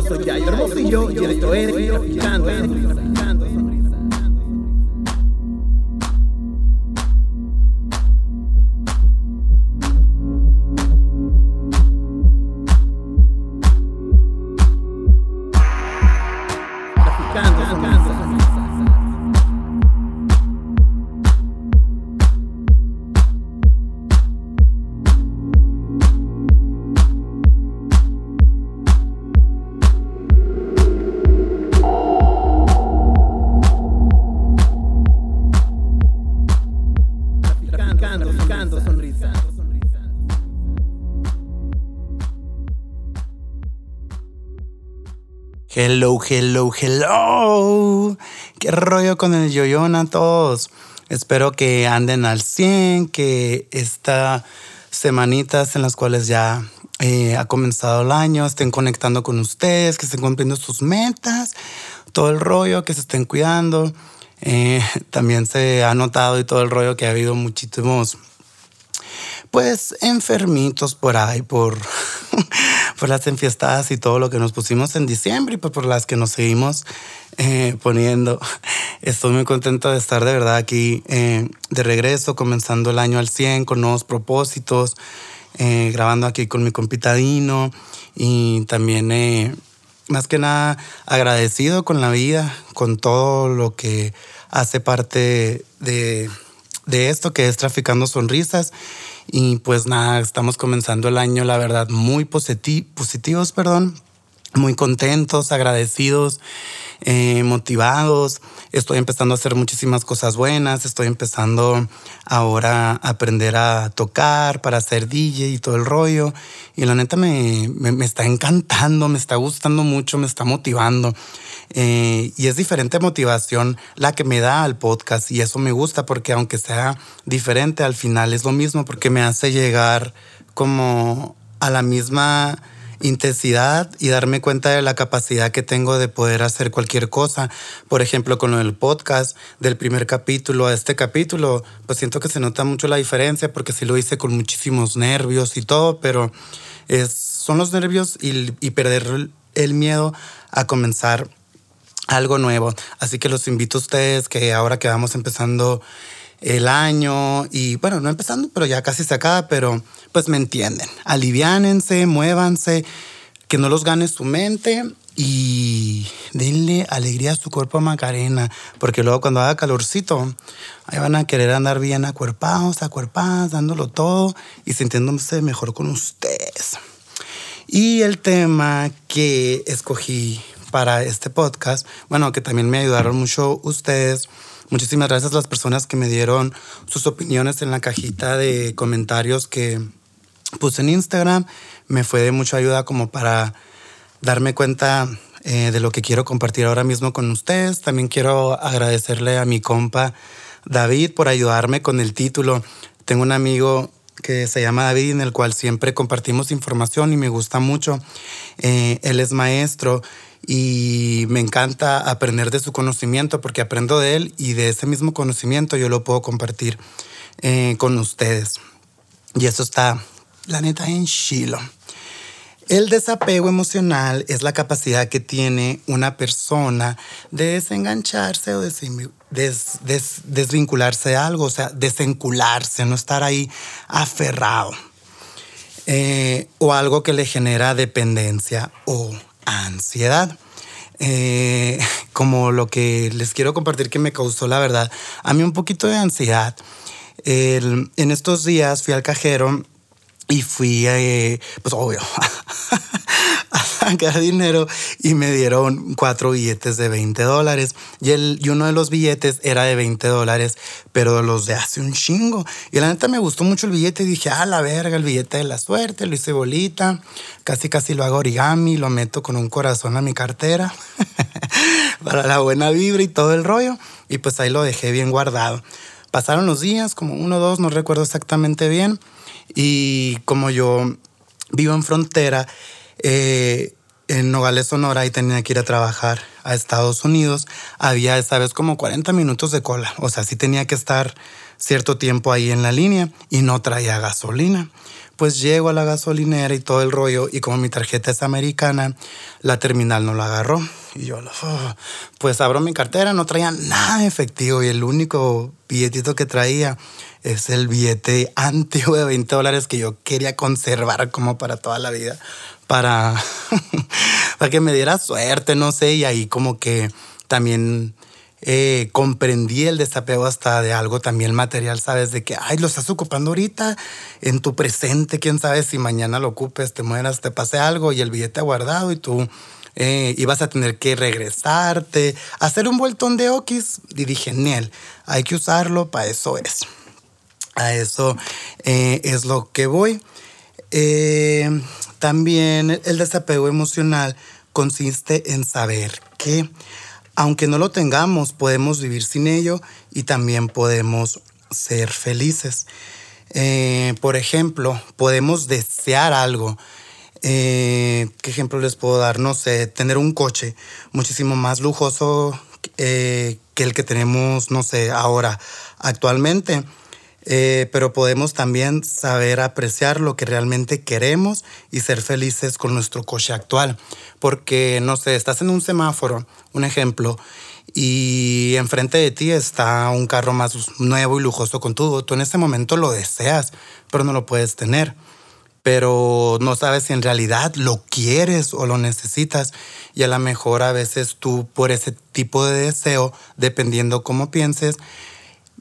yo soy Yayo Hermosillo y esto es Traficando Hello, hello, hello. ¿Qué rollo con el yoyón a todos? Espero que anden al 100, que estas semanitas en las cuales ya eh, ha comenzado el año estén conectando con ustedes, que estén cumpliendo sus metas, todo el rollo, que se estén cuidando. Eh, también se ha notado y todo el rollo que ha habido muchísimos pues enfermitos por ahí, por, por las enfiestadas y todo lo que nos pusimos en diciembre y pues por las que nos seguimos eh, poniendo. Estoy muy contento de estar de verdad aquí eh, de regreso, comenzando el año al 100 con nuevos propósitos, eh, grabando aquí con mi compitadino y también más que nada agradecido con la vida, con todo lo que hace parte de, de esto que es Traficando Sonrisas y pues nada, estamos comenzando el año, la verdad, muy positivos, perdón, muy contentos, agradecidos, eh, motivados. Estoy empezando a hacer muchísimas cosas buenas. Estoy empezando ahora a aprender a tocar para hacer DJ y todo el rollo. Y la neta me, me está encantando, me está gustando mucho, me está motivando. Eh, y es diferente motivación la que me da al podcast y eso me gusta porque aunque sea diferente, al final es lo mismo porque me hace llegar como a la misma intensidad y darme cuenta de la capacidad que tengo de poder hacer cualquier cosa. Por ejemplo, con lo del podcast, del primer capítulo a este capítulo, pues siento que se nota mucho la diferencia porque sí lo hice con muchísimos nervios y todo, pero es, son los nervios y, y perder el miedo a comenzar algo nuevo. Así que los invito a ustedes que ahora que vamos empezando el año y bueno, no empezando, pero ya casi se acaba, pero pues me entienden. Aliviánense, muévanse, que no los gane su mente y denle alegría a su cuerpo Macarena, porque luego cuando haga calorcito, ahí van a querer andar bien acuerpados, acuerpadas, dándolo todo y sintiéndose mejor con ustedes. Y el tema que escogí para este podcast. Bueno, que también me ayudaron mucho ustedes. Muchísimas gracias a las personas que me dieron sus opiniones en la cajita de comentarios que puse en Instagram. Me fue de mucha ayuda como para darme cuenta eh, de lo que quiero compartir ahora mismo con ustedes. También quiero agradecerle a mi compa David por ayudarme con el título. Tengo un amigo que se llama David en el cual siempre compartimos información y me gusta mucho. Eh, él es maestro y me encanta aprender de su conocimiento porque aprendo de él y de ese mismo conocimiento yo lo puedo compartir eh, con ustedes. Y eso está, la neta, en chilo. El desapego emocional es la capacidad que tiene una persona de desengancharse o desvincularse de algo, o sea, desencularse, no estar ahí aferrado. Eh, o algo que le genera dependencia o ansiedad. Eh, como lo que les quiero compartir que me causó la verdad, a mí un poquito de ansiedad. en estos días fui al cajero y fui, eh, pues obvio, sacar dinero y me dieron cuatro billetes de 20 dólares. Y, el, y uno de los billetes era de 20 dólares, pero los de hace un chingo. Y la neta me gustó mucho el billete y dije, ah, la verga, el billete de la suerte, lo hice bolita, casi casi lo hago origami, lo meto con un corazón a mi cartera para la buena vibra y todo el rollo. Y pues ahí lo dejé bien guardado. Pasaron los días, como uno o dos, no recuerdo exactamente bien. Y como yo vivo en frontera, eh, en Nogales, Sonora, y tenía que ir a trabajar a Estados Unidos, había esa vez como 40 minutos de cola. O sea, sí tenía que estar cierto tiempo ahí en la línea y no traía gasolina. Pues llego a la gasolinera y todo el rollo y como mi tarjeta es americana, la terminal no la agarró. Y yo, oh, pues abro mi cartera, no traía nada efectivo y el único billetito que traía es el billete antiguo de 20 dólares que yo quería conservar como para toda la vida, para, para que me diera suerte, no sé, y ahí como que también eh, comprendí el desapego hasta de algo también material, ¿sabes? De que, ay, lo estás ocupando ahorita en tu presente, quién sabe si mañana lo ocupes, te mueras, te pase algo y el billete guardado y tú eh, ibas a tener que regresarte, hacer un vueltón de okis. Y dije, Niel, hay que usarlo, para eso es. A eso eh, es lo que voy. también el desapego emocional consiste en saber que aunque no lo tengamos, podemos vivir sin ello y también podemos ser felices. Eh, por ejemplo, podemos desear algo. Eh, ¿Qué ejemplo les puedo dar? No sé, tener un coche muchísimo más lujoso eh, que el que tenemos, no sé, ahora, actualmente. Pero podemos también saber apreciar lo que realmente queremos y ser felices con nuestro coche actual porque, no sé, estás en un semáforo, un ejemplo, y enfrente de ti está un carro más nuevo y lujoso con todo. Tú en ese momento lo deseas, pero no lo puedes tener. Pero no sabes si en realidad lo quieres o lo necesitas. Y a lo mejor a veces tú por ese tipo de deseo, dependiendo cómo pienses,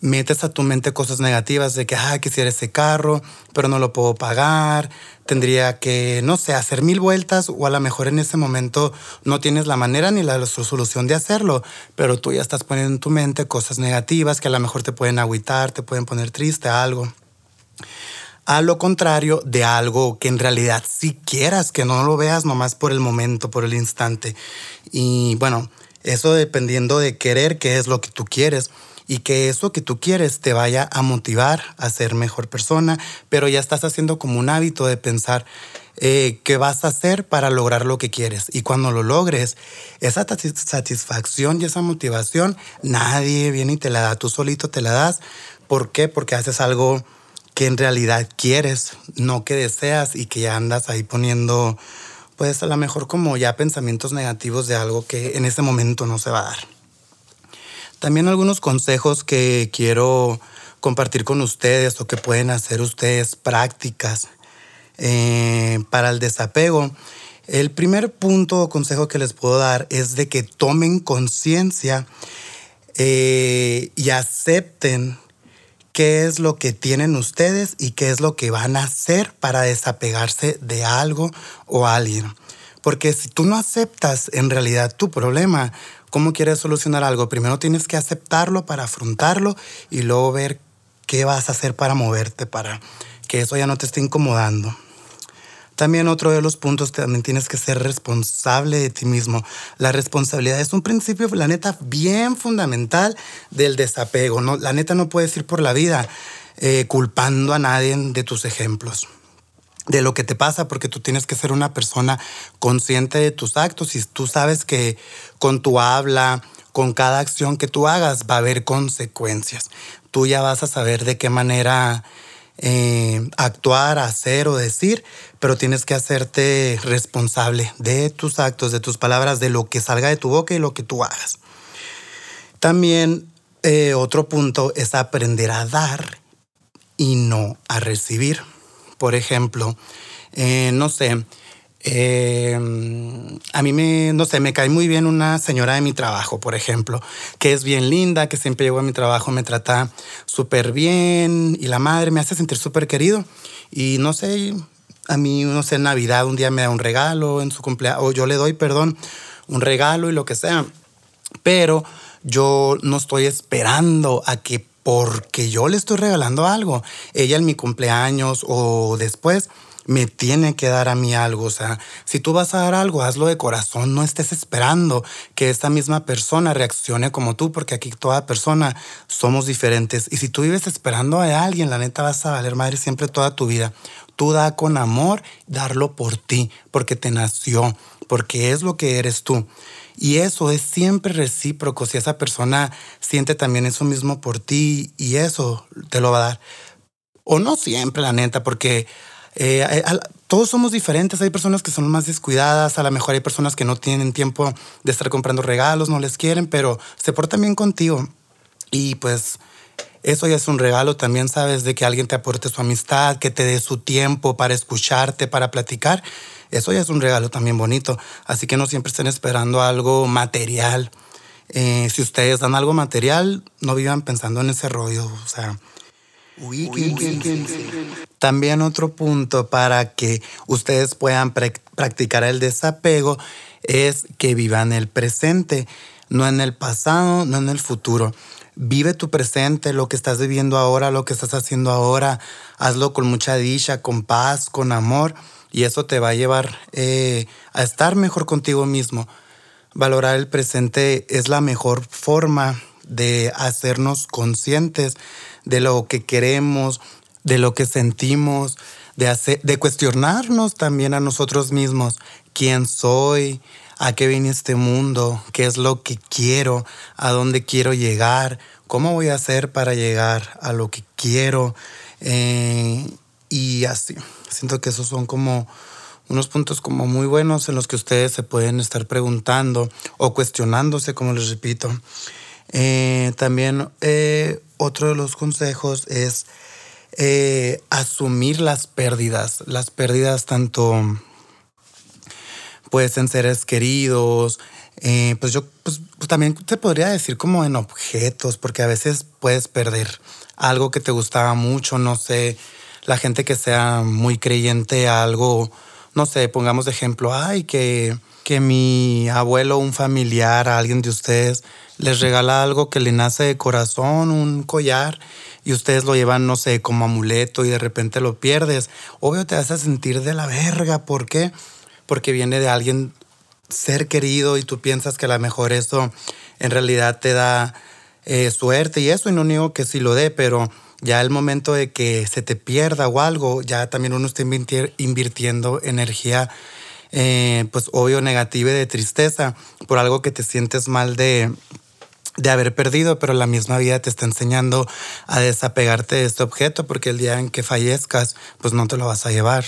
metes a tu mente cosas negativas de que, ah, quisiera ese carro, pero no lo puedo pagar, tendría que, no sé, hacer mil vueltas o a lo mejor en ese momento no tienes la manera ni la solución de hacerlo, pero tú ya estás poniendo en tu mente cosas negativas que a lo mejor te pueden agüitar, te pueden poner triste, algo. A lo contrario de algo que en realidad sí quieras, que no lo veas nomás por el momento, por el instante. Y bueno, eso dependiendo de querer, qué es lo que tú quieres y que eso que tú quieres te vaya a motivar a ser mejor persona, pero ya estás haciendo como un hábito de pensar eh, qué vas a hacer para lograr lo que quieres. Y cuando lo logres, esa satisfacción y esa motivación, nadie viene y te la da, tú solito te la das. ¿Por qué? Porque haces algo que en realidad quieres, no que deseas y que ya andas ahí poniendo, pues a lo mejor como ya pensamientos negativos de algo que en ese momento no se va a dar. También algunos consejos que quiero compartir con ustedes o que pueden hacer ustedes prácticas eh, para el desapego. El primer punto o consejo que les puedo dar es de que tomen conciencia eh, y acepten qué es lo que tienen ustedes y qué es lo que van a hacer para desapegarse de algo o alguien. Porque si tú no aceptas en realidad tu problema, cómo quieres solucionar algo, primero tienes que aceptarlo para afrontarlo y luego ver qué vas a hacer para moverte, para que eso ya no te esté incomodando. También otro de los puntos, también tienes que ser responsable de ti mismo. La responsabilidad es un principio, la neta, bien fundamental del desapego. ¿no? La neta no puedes ir por la vida eh, culpando a nadie de tus ejemplos de lo que te pasa, porque tú tienes que ser una persona consciente de tus actos y tú sabes que con tu habla, con cada acción que tú hagas va a haber consecuencias. Tú ya vas a saber de qué manera eh, actuar, hacer o decir, pero tienes que hacerte responsable de tus actos, de tus palabras, de lo que salga de tu boca y lo que tú hagas. También eh, otro punto es aprender a dar y no a recibir. Por ejemplo, eh, no sé, eh, a mí me, no sé, me cae muy bien una señora de mi trabajo, por ejemplo, que es bien linda, que siempre llego a mi trabajo, me trata súper bien y la madre me hace sentir súper querido. Y no sé, a mí, no sé, en Navidad un día me da un regalo, en su cumpleaños, o yo le doy, perdón, un regalo y lo que sea. Pero yo no estoy esperando a que porque yo le estoy regalando algo. Ella en mi cumpleaños o después me tiene que dar a mí algo. O sea, si tú vas a dar algo, hazlo de corazón. No estés esperando que esta misma persona reaccione como tú, porque aquí toda persona somos diferentes. Y si tú vives esperando a alguien, la neta vas a valer madre siempre toda tu vida. Tú da con amor, darlo por ti, porque te nació, porque es lo que eres tú. Y eso es siempre recíproco. Si esa persona siente también eso mismo por ti y eso te lo va a dar. O no siempre, la neta, porque eh, todos somos diferentes. Hay personas que son más descuidadas, a lo mejor hay personas que no tienen tiempo de estar comprando regalos, no les quieren, pero se portan bien contigo. Y pues eso ya es un regalo también, sabes, de que alguien te aporte su amistad, que te dé su tiempo para escucharte, para platicar. Eso ya es un regalo también bonito. Así que no siempre estén esperando algo material. Eh, si ustedes dan algo material, no vivan pensando en ese rollo. O sea, también otro punto para que ustedes puedan practicar el desapego es que vivan el presente, no en el pasado, no en el futuro. Vive tu presente, lo que estás viviendo ahora, lo que estás haciendo ahora. Hazlo con mucha dicha, con paz, con amor. Y eso te va a llevar eh, a estar mejor contigo mismo. Valorar el presente es la mejor forma de hacernos conscientes de lo que queremos, de lo que sentimos, de, de cuestionarnos también a nosotros mismos. ¿Quién soy? A qué viene este mundo, qué es lo que quiero, a dónde quiero llegar, cómo voy a hacer para llegar a lo que quiero. Eh, y así, siento que esos son como unos puntos como muy buenos en los que ustedes se pueden estar preguntando o cuestionándose, como les repito. Eh, también eh, otro de los consejos es asumir las pérdidas, las pérdidas tanto pues en seres queridos, eh, pues yo pues, también te podría decir como en objetos, porque a veces puedes perder algo que te gustaba mucho, no sé, la gente que sea muy creyente a algo, no sé, pongamos ejemplo, ay, que, que mi abuelo, un familiar, a alguien de ustedes, les regala algo que le nace de corazón, un collar, y ustedes lo llevan, no sé, como amuleto y de repente lo pierdes. Obvio te a sentir de la verga, ¿por qué? porque viene de alguien ser querido y tú piensas que a lo mejor eso en realidad te da eh, suerte y eso, y no niego que sí lo dé, pero ya el momento de que se te pierda o algo, ya también uno está invirtiendo energía, eh, pues obvio negativa y de tristeza por algo que te sientes mal de, de haber perdido, pero la misma vida te está enseñando a desapegarte de este objeto porque el día en que fallezcas, pues no te lo vas a llevar.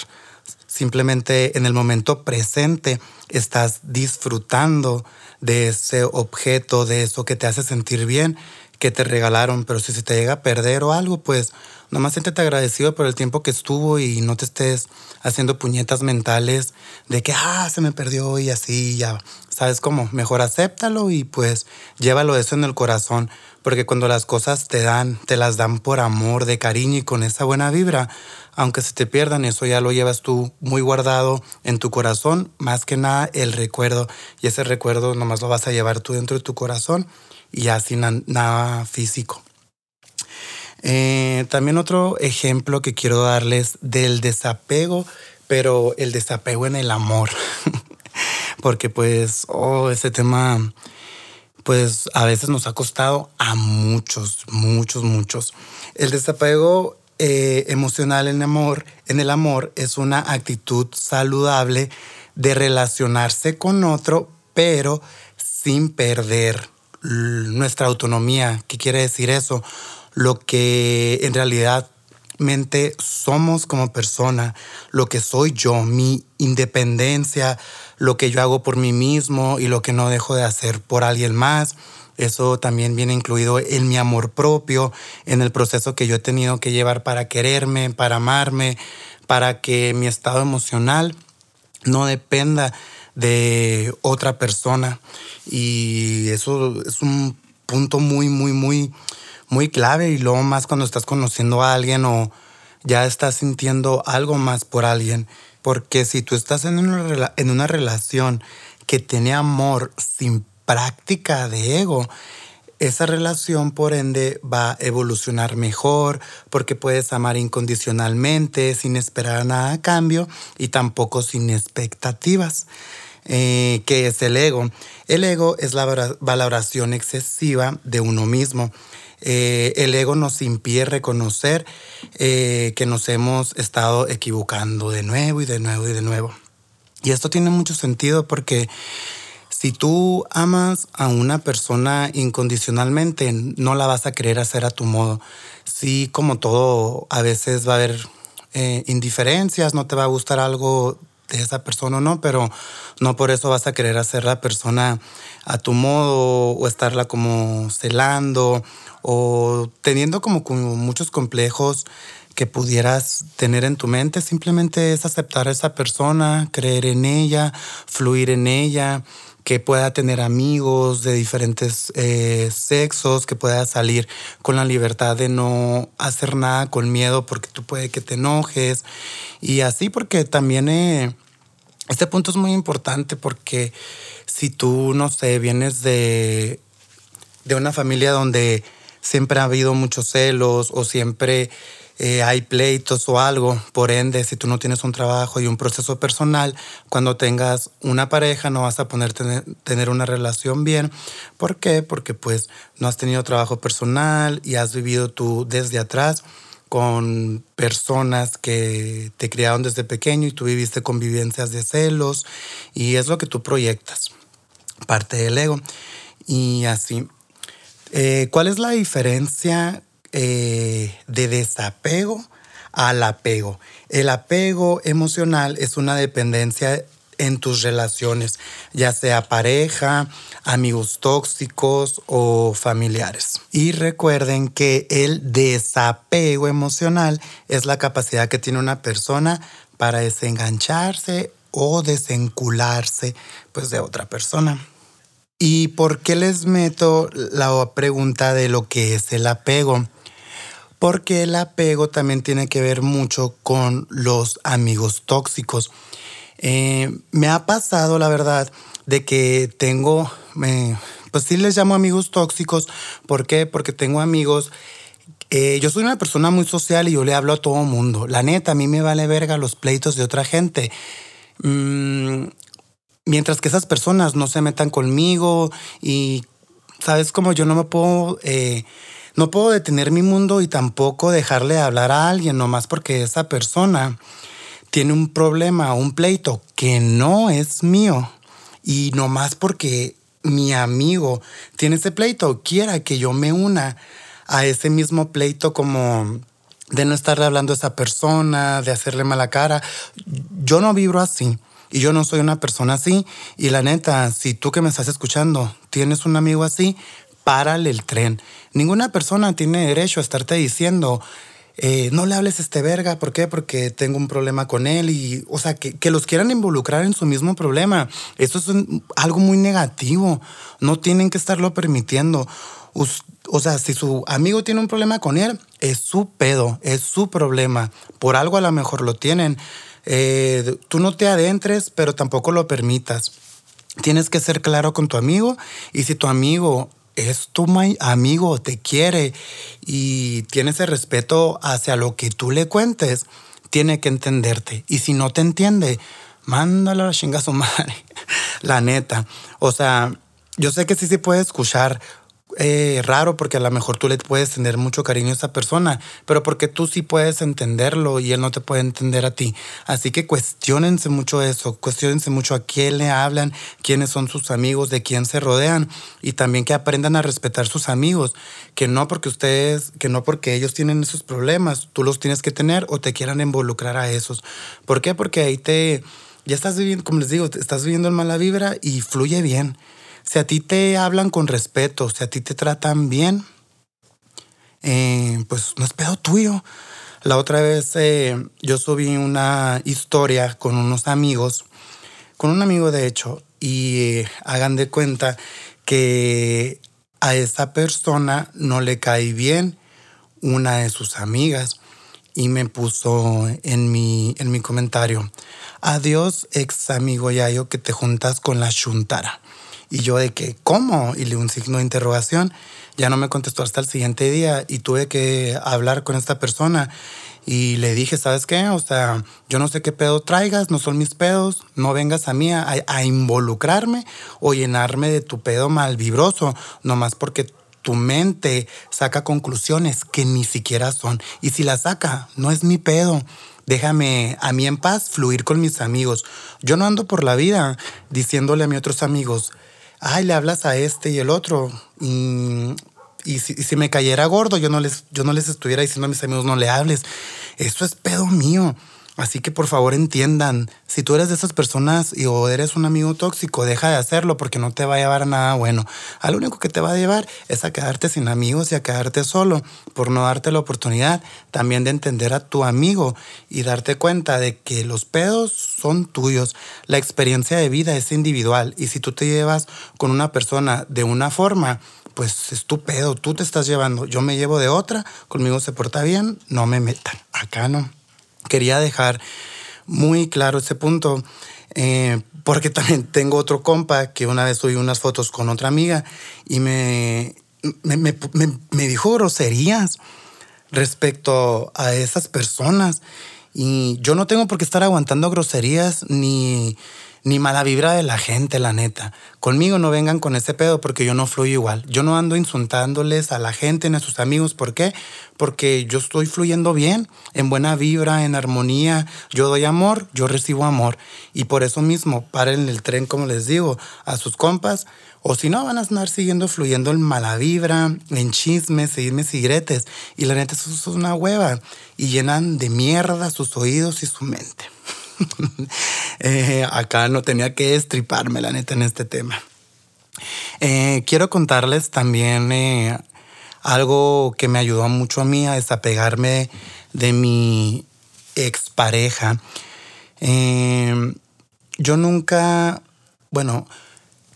Simplemente en el momento presente estás disfrutando de ese objeto, de eso que te hace sentir bien, que te regalaron. Pero si se te llega a perder o algo, pues nomás siéntete agradecido por el tiempo que estuvo y no te estés haciendo puñetas mentales de que, ah, se me perdió y así, ya. ¿Sabes cómo? Mejor acéptalo y pues llévalo eso en el corazón. Porque cuando las cosas te dan, te las dan por amor, de cariño y con esa buena vibra, aunque se te pierdan, eso ya lo llevas tú muy guardado en tu corazón, más que nada el recuerdo. Y ese recuerdo nomás lo vas a llevar tú dentro de tu corazón y así nada físico. Eh, también otro ejemplo que quiero darles del desapego, pero el desapego en el amor. Porque pues, oh, ese tema, pues a veces nos ha costado a muchos, muchos, muchos. El desapego eh, emocional en amor, en el amor es una actitud saludable de relacionarse con otro, pero sin perder nuestra autonomía. ¿Qué quiere decir eso? Lo que en realidad mente somos como persona, lo que soy yo, mi independencia, lo que yo hago por mí mismo y lo que no dejo de hacer por alguien más. Eso también viene incluido en mi amor propio, en el proceso que yo he tenido que llevar para quererme, para amarme, para que mi estado emocional no dependa de otra persona. Y eso es un punto muy, muy, muy, muy clave. Y luego más cuando estás conociendo a alguien o ya estás sintiendo algo más por alguien. Porque si tú estás en una, en una relación que tiene amor sin práctica de ego, esa relación por ende va a evolucionar mejor porque puedes amar incondicionalmente sin esperar nada a cambio y tampoco sin expectativas. Eh, ¿Qué es el ego? El ego es la valoración excesiva de uno mismo. Eh, el ego nos impide reconocer eh, que nos hemos estado equivocando de nuevo y de nuevo y de nuevo. Y esto tiene mucho sentido porque Si tú amas a una persona incondicionalmente, no la vas a querer hacer a tu modo. Sí, como todo, a veces va a haber eh, indiferencias, no te va a gustar algo de esa persona o no, pero no por eso vas a querer hacer la persona a tu modo o estarla como celando o teniendo como, muchos complejos que pudieras tener en tu mente, simplemente es aceptar a esa persona, creer en ella, fluir en ella, que pueda tener amigos de diferentes eh, sexos, que pueda salir con la libertad de no hacer nada con miedo porque tú puede que te enojes. Y así porque también eh, este punto es muy importante porque si tú, no sé, vienes de, de una familia donde siempre ha habido muchos celos o siempre eh, hay pleitos o algo. Por ende, si tú no tienes un trabajo y un proceso personal, cuando tengas una pareja no vas a poder tener, una relación bien. ¿Por qué? Porque pues no has tenido trabajo personal y has vivido tú desde atrás con personas que te criaron desde pequeño y tú viviste convivencias de celos y es lo que tú proyectas, parte del ego. Y así. Eh, ¿Cuál es la diferencia eh, de desapego al apego. El apego emocional es una dependencia en tus relaciones, ya sea pareja, amigos tóxicos o familiares. Y recuerden que el desapego emocional es la capacidad que tiene una persona para desengancharse o desencularse pues, de otra persona. ¿Y por qué les meto la pregunta de lo que es el apego? porque el apego también tiene que ver mucho con los amigos tóxicos. Eh, me ha pasado, la verdad, de que tengo, pues sí les llamo amigos tóxicos. ¿Por qué? Porque tengo amigos eh, yo soy una persona muy social y yo le hablo a todo mundo. La neta, a mí me vale verga los pleitos de otra gente. Mm, mientras que esas personas no se metan conmigo y, ¿sabes? Como yo no me puedo eh, no puedo detener mi mundo y tampoco dejarle hablar a alguien nomás porque esa persona tiene un problema, un pleito que no es mío. Y nomás porque mi amigo tiene ese pleito, quiera que yo me una a ese mismo pleito como de no estarle hablando a esa persona, de hacerle mala cara. Yo no vibro así. Y yo no soy una persona así. Y la neta, si tú que me estás escuchando tienes un amigo así, párale el tren. Ninguna persona tiene derecho a estarte diciendo, eh, no le hables a este verga, ¿por qué? Porque tengo un problema con él y, o sea, que, los quieran involucrar en su mismo problema. Eso es algo muy negativo. No tienen que estarlo permitiendo. o sea, si su amigo tiene un problema con él, es su pedo, es su problema. Por algo a lo mejor lo tienen. Eh, tú no te adentres, pero tampoco lo permitas. Tienes que ser claro con tu amigo y si tu amigo es tu amigo, te quiere y tiene ese respeto hacia lo que tú le cuentes, tiene que entenderte. Y si no te entiende, mándalo a la chinga a su madre. la neta. O sea, yo sé que sí se puede escuchar eh, raro porque a lo mejor tú le puedes tener mucho cariño a esa persona, pero porque tú sí puedes entenderlo y él no te puede entender a ti. Así que cuestionense mucho eso, cuestionense mucho a quién le hablan, quiénes son sus amigos, de quién se rodean y también que aprendan a respetar sus amigos, que no porque ustedes, que no porque ellos tienen esos problemas, tú los tienes que tener o te quieran involucrar a esos. ¿Por qué? Porque ahí te, ya estás viviendo, como les digo, estás viviendo en mala vibra y fluye bien. Si a ti te hablan con respeto, si a ti te tratan bien, eh, pues no es pedo tuyo. La otra vez eh, yo subí una historia con unos amigos, con un amigo de hecho, y eh, hagan de cuenta que a esa persona no le cae bien una de sus amigas y me puso en mi, en mi comentario, adiós ex amigo Yayo que te juntas con la chuntara. Y yo de que, ¿cómo? Y le un signo de interrogación. Ya no me contestó hasta el siguiente día y tuve que hablar con esta persona. Y le dije, ¿sabes qué? O sea, yo no sé qué pedo traigas, no son mis pedos, no vengas a mí a, involucrarme o llenarme de tu pedo mal vibroso, nomás porque tu mente saca conclusiones que ni siquiera son. Y si la saca, no es mi pedo. Déjame a mí en paz fluir con mis amigos. Yo no ando por la vida diciéndole a mis otros amigos, ay, le hablas a este y el otro. Y, y si, me cayera gordo, yo no, les, yo no les estuviera diciendo a mis amigos, no le hables. Eso es pedo mío. Así que por favor entiendan, si tú eres de esas personas y o eres un amigo tóxico, deja de hacerlo porque no te va a llevar a nada bueno. A lo único que te va a llevar es a quedarte sin amigos y a quedarte solo por no darte la oportunidad también de entender a tu amigo y darte cuenta de que los pedos son tuyos. La experiencia de vida es individual y si tú te llevas con una persona de una forma, pues es tu pedo, tú te estás llevando, yo me llevo de otra, conmigo se porta bien, no me metan, acá no quería dejar muy claro ese punto. Eh, porque también tengo otro compa que una vez subí unas fotos con otra amiga y me, me, dijo groserías respecto a esas personas. Y yo no tengo por qué estar aguantando groserías ni, ni mala vibra de la gente, la neta. Conmigo no vengan con ese pedo porque yo no fluyo igual. Yo no ando insultándoles a la gente ni a sus amigos. ¿Por qué? Porque yo estoy fluyendo bien, en buena vibra, en armonía. Yo doy amor, yo recibo amor. Y por eso mismo, paren el tren, como les digo, a sus compas. O si no, van a andar siguiendo fluyendo en mala vibra, en chismes, seguirme sigretes. Y la neta, eso es una hueva. Y llenan de mierda sus oídos y su mente. Eh, acá no tenía que estriparme, la neta, en este tema. Eh, quiero contarles también eh, algo que me ayudó mucho a mí a desapegarme de mi expareja. yo nunca, bueno,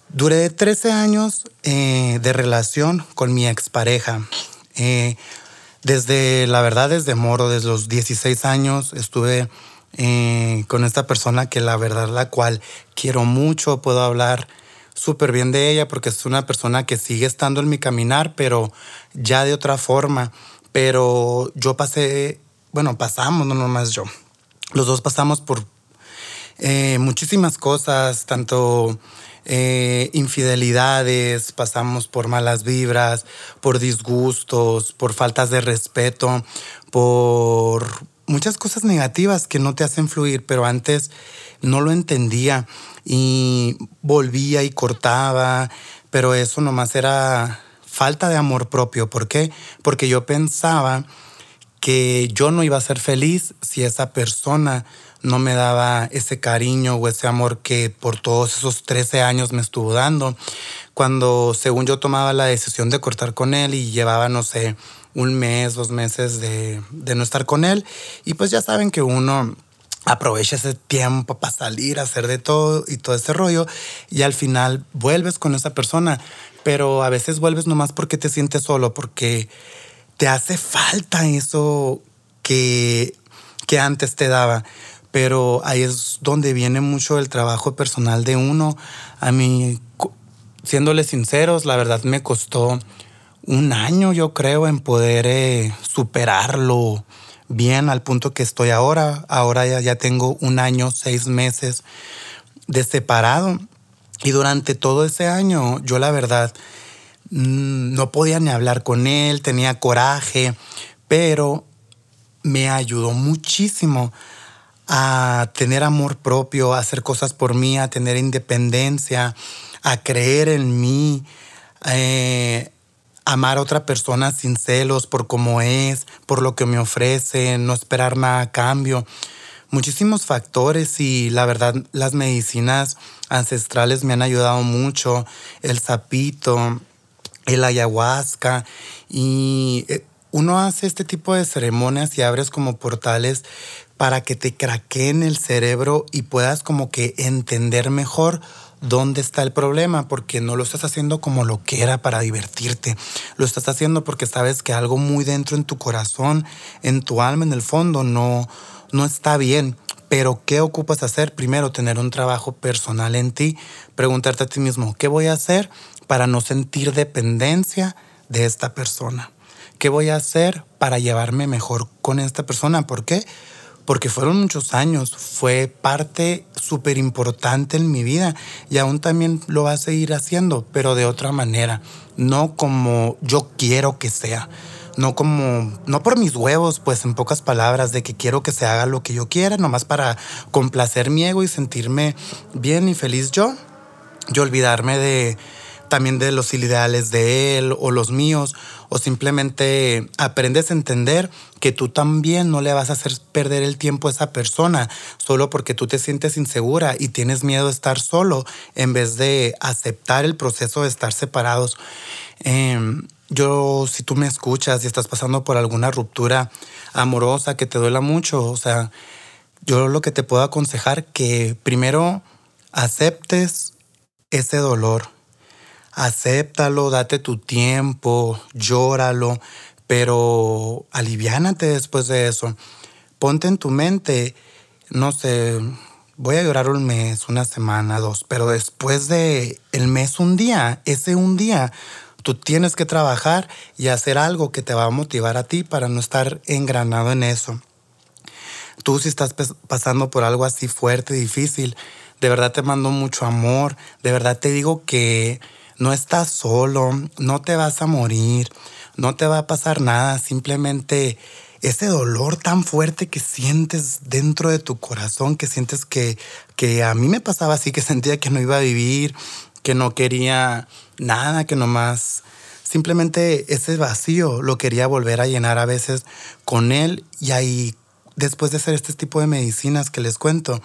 duré 13 años de relación con mi expareja. desde, la verdad, desde moro, desde los 16 años estuve eh, con esta persona que la verdad la cual quiero mucho, puedo hablar súper bien de ella porque es una persona que sigue estando en mi caminar, pero ya de otra forma. Pero yo pasé, bueno, pasamos, no nomás yo. Los dos pasamos por eh, muchísimas cosas, tanto eh, infidelidades, pasamos por malas vibras, por disgustos, por faltas de respeto, por muchas cosas negativas que no te hacen fluir, pero antes no lo entendía y volvía y cortaba, pero eso nomás era falta de amor propio. ¿Por qué? Porque yo pensaba que yo no iba a ser feliz si esa persona no me daba ese cariño o ese amor que por todos esos 13 años me estuvo dando. Cuando según yo tomaba la decisión de cortar con él y llevaba, no sé, un mes, dos meses de, no estar con él. Y pues ya saben que uno aprovecha ese tiempo para salir, hacer de todo y todo ese rollo. Y al final vuelves con esa persona. Pero a veces vuelves nomás porque te sientes solo, porque te hace falta eso que, que antes te daba. Pero ahí es donde viene mucho el trabajo personal de uno. A mí, siéndole sinceros, la verdad me costó un año, yo creo, en poder eh, superarlo bien al punto que estoy ahora. Ahora ya, ya tengo un año, seis meses de separado. Y durante todo ese año, yo la verdad mm, no podía ni hablar con él, tenía coraje, pero me ayudó muchísimo a tener amor propio, a hacer cosas por mí, a tener independencia, a creer en mí, eh, amar a otra persona sin celos por cómo es, por lo que me ofrece, no esperar nada a cambio. Muchísimos factores y la verdad las medicinas ancestrales me han ayudado mucho. El sapito, el ayahuasca y eh, uno hace este tipo de ceremonias y abres como portales para que te craqueen el cerebro y puedas como que entender mejor dónde está el problema, porque no lo estás haciendo como lo que era para divertirte. Lo estás haciendo porque sabes que algo muy dentro en tu corazón, en tu alma, en el fondo, no, no está bien. Pero ¿qué ocupas hacer? Primero, tener un trabajo personal en ti, preguntarte a ti mismo, ¿qué voy a hacer para no sentir dependencia de esta persona? ¿Qué voy a hacer para llevarme mejor con esta persona? ¿Por qué? Porque fueron muchos años, fue parte súper importante en mi vida y aún también lo va a seguir haciendo, pero de otra manera, no como yo quiero que sea, no como, no por mis huevos, pues en pocas palabras, de que quiero que se haga lo que yo quiera, nomás para complacer mi ego y sentirme bien y feliz yo, y olvidarme de también de los ideales de él o los míos, o simplemente aprendes a entender que tú también no le vas a hacer perder el tiempo a esa persona solo porque tú te sientes insegura y tienes miedo de estar solo en vez de aceptar el proceso de estar separados. Em, yo, si tú me escuchas y estás pasando por alguna ruptura amorosa que te duela mucho, o sea, yo lo que te puedo aconsejar que primero aceptes ese dolor acéptalo, date tu tiempo, llóralo, pero aliviánate después de eso. Ponte en tu mente, no sé, voy a llorar un mes, una semana, dos, pero después de el mes, un día, ese un día, tú tienes que trabajar y hacer algo que te va a motivar a ti para no estar engranado en eso. Tú si estás pasando por algo así fuerte, difícil, de verdad te mando mucho amor, de verdad te digo que no estás solo, no te vas a morir, no te va a pasar nada, simplemente ese dolor tan fuerte que sientes dentro de tu corazón, que sientes que, que a mí me pasaba así, que sentía que no iba a vivir, que no quería nada, que nomás simplemente ese vacío lo quería volver a llenar a veces con él y ahí después de hacer este tipo de medicinas que les cuento,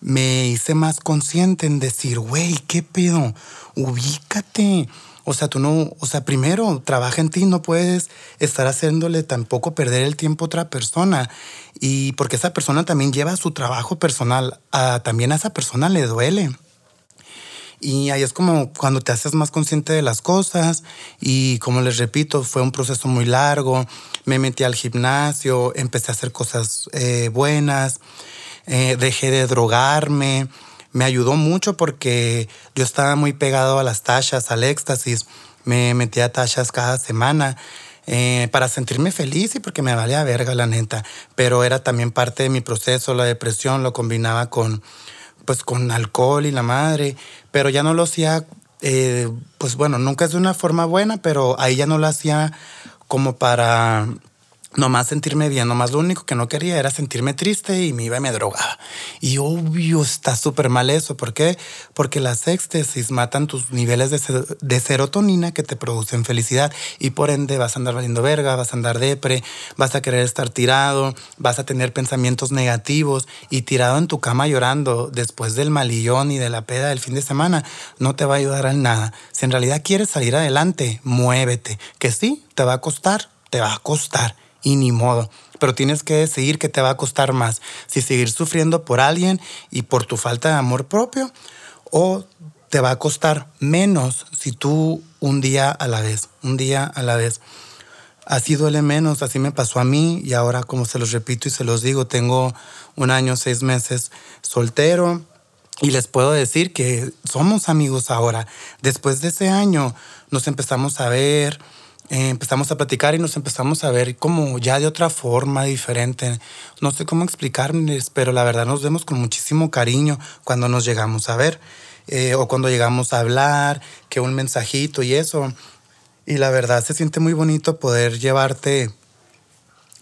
me hice más consciente en decir, güey, ¿qué pedo? Ubícate. O sea, tú no, o sea, primero trabaja en ti, no puedes estar haciéndole tampoco perder el tiempo a otra persona. Y porque esa persona también lleva su trabajo personal, también a esa persona le duele. Y ahí es como cuando te haces más consciente de las cosas y como les repito, fue un proceso muy largo, me metí al gimnasio, empecé a hacer cosas eh, buenas, eh, dejé de drogarme. Me ayudó mucho porque yo estaba muy pegado a las tachas, al éxtasis. Me metía tachas cada semana. Eh, para sentirme feliz y porque me valía verga, la neta. Pero era también parte de mi proceso, la depresión, lo combinaba con, pues, con alcohol y la madre. Pero ya no lo hacía, eh, pues bueno, nunca es de una forma buena, pero ahí ya no lo hacía como para nomás sentirme bien, nomás lo único que no quería era sentirme triste y me iba y me drogaba. Y obvio está súper mal eso. ¿Por qué? Porque las éxtasis matan tus niveles de, serotonina que te producen felicidad y por ende vas a andar valiendo verga, vas a andar depre, vas a querer estar tirado, vas a tener pensamientos negativos y tirado en tu cama llorando después del malillón y de la peda del fin de semana no te va a ayudar en nada. Si en realidad quieres salir adelante, muévete. Que sí, te va a costar, te va a costar y ni modo. Pero tienes que decidir qué te va a costar más. Si seguir sufriendo por alguien y por tu falta de amor propio o te va a costar menos si tú un día a la vez, un día a la vez. Así duele menos, así me pasó a mí y ahora como se los repito y se los digo, tengo un año, seis meses soltero y les puedo decir que somos amigos ahora. Después de ese año nos empezamos a ver, eh, empezamos a platicar y nos empezamos a ver como ya de otra forma, diferente. No sé cómo explicarles, pero la verdad nos vemos con muchísimo cariño cuando nos llegamos a ver eh, o cuando llegamos a hablar, que un mensajito y eso. Y la verdad se siente muy bonito poder llevarte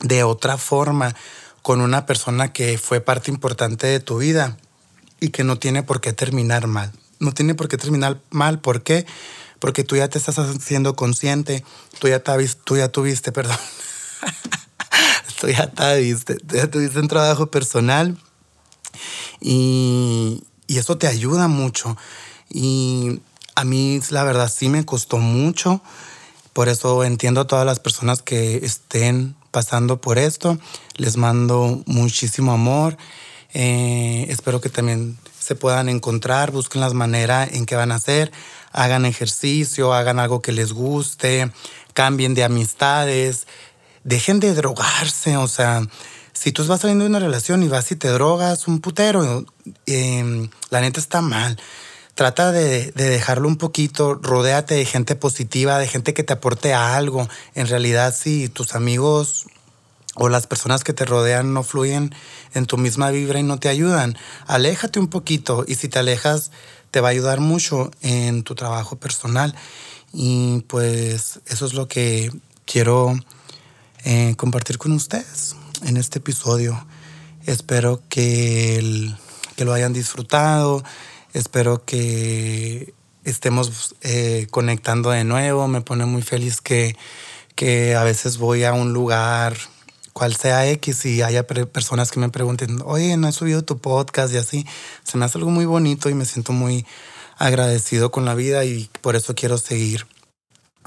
de otra forma con una persona que fue parte importante de tu vida y que no tiene por qué terminar mal. No tiene por qué terminar mal. ¿Por qué? porque tú ya te estás haciendo consciente, tú ya, tú ya tuviste, perdón, tú ya tuviste, ya tuviste un trabajo personal y, y eso te ayuda mucho. Y a mí la verdad sí me costó mucho, por eso entiendo a todas las personas que estén pasando por esto, les mando muchísimo amor. Eh, espero que también se puedan encontrar, busquen las maneras en que van a hacer hagan ejercicio, hagan algo que les guste, cambien de amistades, dejen de drogarse, o sea, si tú vas saliendo de una relación y vas y te drogas un putero, em, la neta está mal. Trata de, de, dejarlo un poquito, rodéate de gente positiva, de gente que te aporte algo. En realidad, si tus amigos o las personas que te rodean no fluyen en tu misma vibra y no te ayudan, aléjate un poquito y si te alejas, te va a ayudar mucho en tu trabajo personal. Y pues eso es lo que quiero eh, compartir con ustedes en este episodio. Espero que, que lo hayan disfrutado. Espero que estemos eh, conectando de nuevo. Me pone muy feliz que, que a veces voy a un lugar cual sea X y haya personas que me pregunten, oye, no he subido tu podcast y así. Se me hace algo muy bonito y me siento muy agradecido con la vida y por eso quiero seguir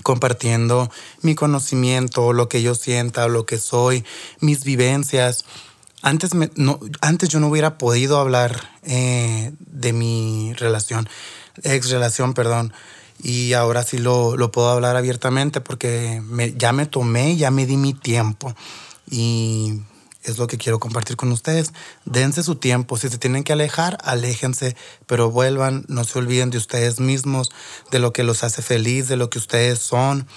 compartiendo mi conocimiento, lo que yo sienta, lo que soy, mis vivencias. Antes, me, no, antes yo no hubiera podido hablar eh, de mi relación, ex relación, perdón, y ahora sí lo, lo puedo hablar abiertamente porque me, ya me tomé, ya me di mi tiempo y es lo que quiero compartir con ustedes. Dense su tiempo. Si se tienen que alejar, aléjense, pero vuelvan. No se olviden de ustedes mismos, de lo que los hace feliz, de lo que ustedes son.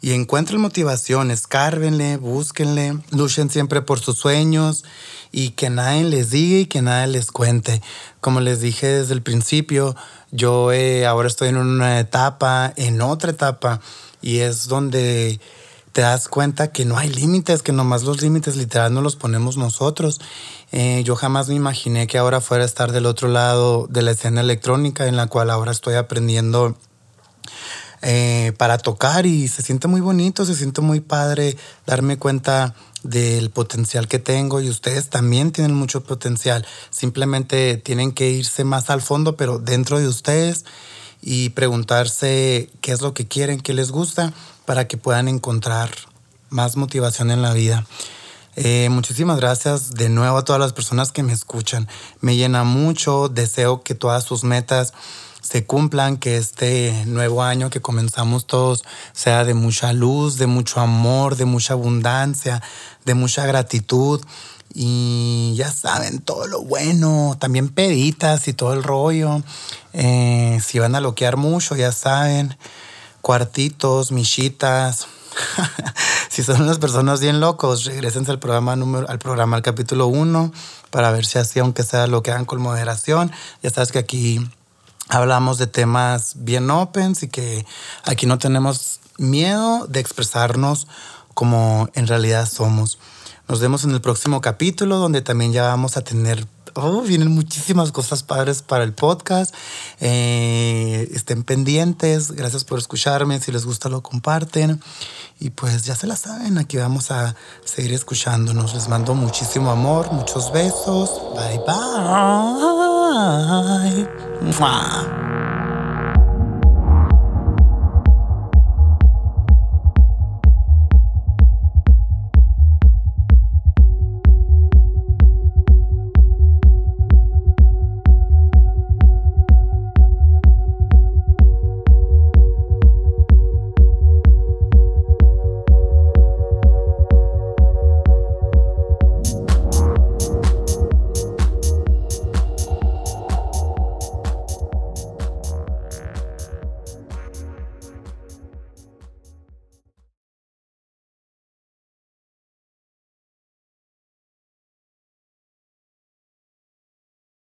Y encuentren motivación, escárbenle, búsquenle, luchen siempre por sus sueños y que nadie les diga y que nadie les cuente. Como les dije desde el principio, yo eh, ahora estoy en una etapa, en otra etapa, y es donde te das cuenta que no hay límites, que nomás los límites literal no los ponemos nosotros. Eh, yo jamás me imaginé que ahora fuera a estar del otro lado de la escena electrónica en la cual ahora estoy aprendiendo eh, para tocar y se siente muy bonito, se siente muy padre darme cuenta del potencial que tengo y ustedes también tienen mucho potencial. Simplemente tienen que irse más al fondo, pero dentro de ustedes y preguntarse qué es lo que quieren, qué les gusta para que puedan encontrar más motivación en la vida. Eh, muchísimas gracias de nuevo a todas las personas que me escuchan. Me llena mucho, deseo que todas sus metas se cumplan, que este nuevo año que comenzamos todos sea de mucha luz, de mucho amor, de mucha abundancia, de mucha gratitud. Y ya saben, todo lo bueno, también peditas y todo el rollo. Eh, si van a loquear mucho, ya saben cuartitos, michitas. si son unas personas bien locos, regresense al programa número, al programa, al capítulo 1, para ver si así, aunque sea lo que hagan con moderación. Ya sabes que aquí hablamos de temas bien opens y que aquí no tenemos miedo de expresarnos como en realidad somos. Nos vemos en el próximo capítulo donde también ya vamos a tener oh, vienen muchísimas cosas padres para el podcast. Eh, estén pendientes. Gracias por escucharme. Si les gusta, lo comparten. Y pues ya se la saben, aquí vamos a seguir escuchándonos. Les mando muchísimo amor, muchos besos. Bye bye.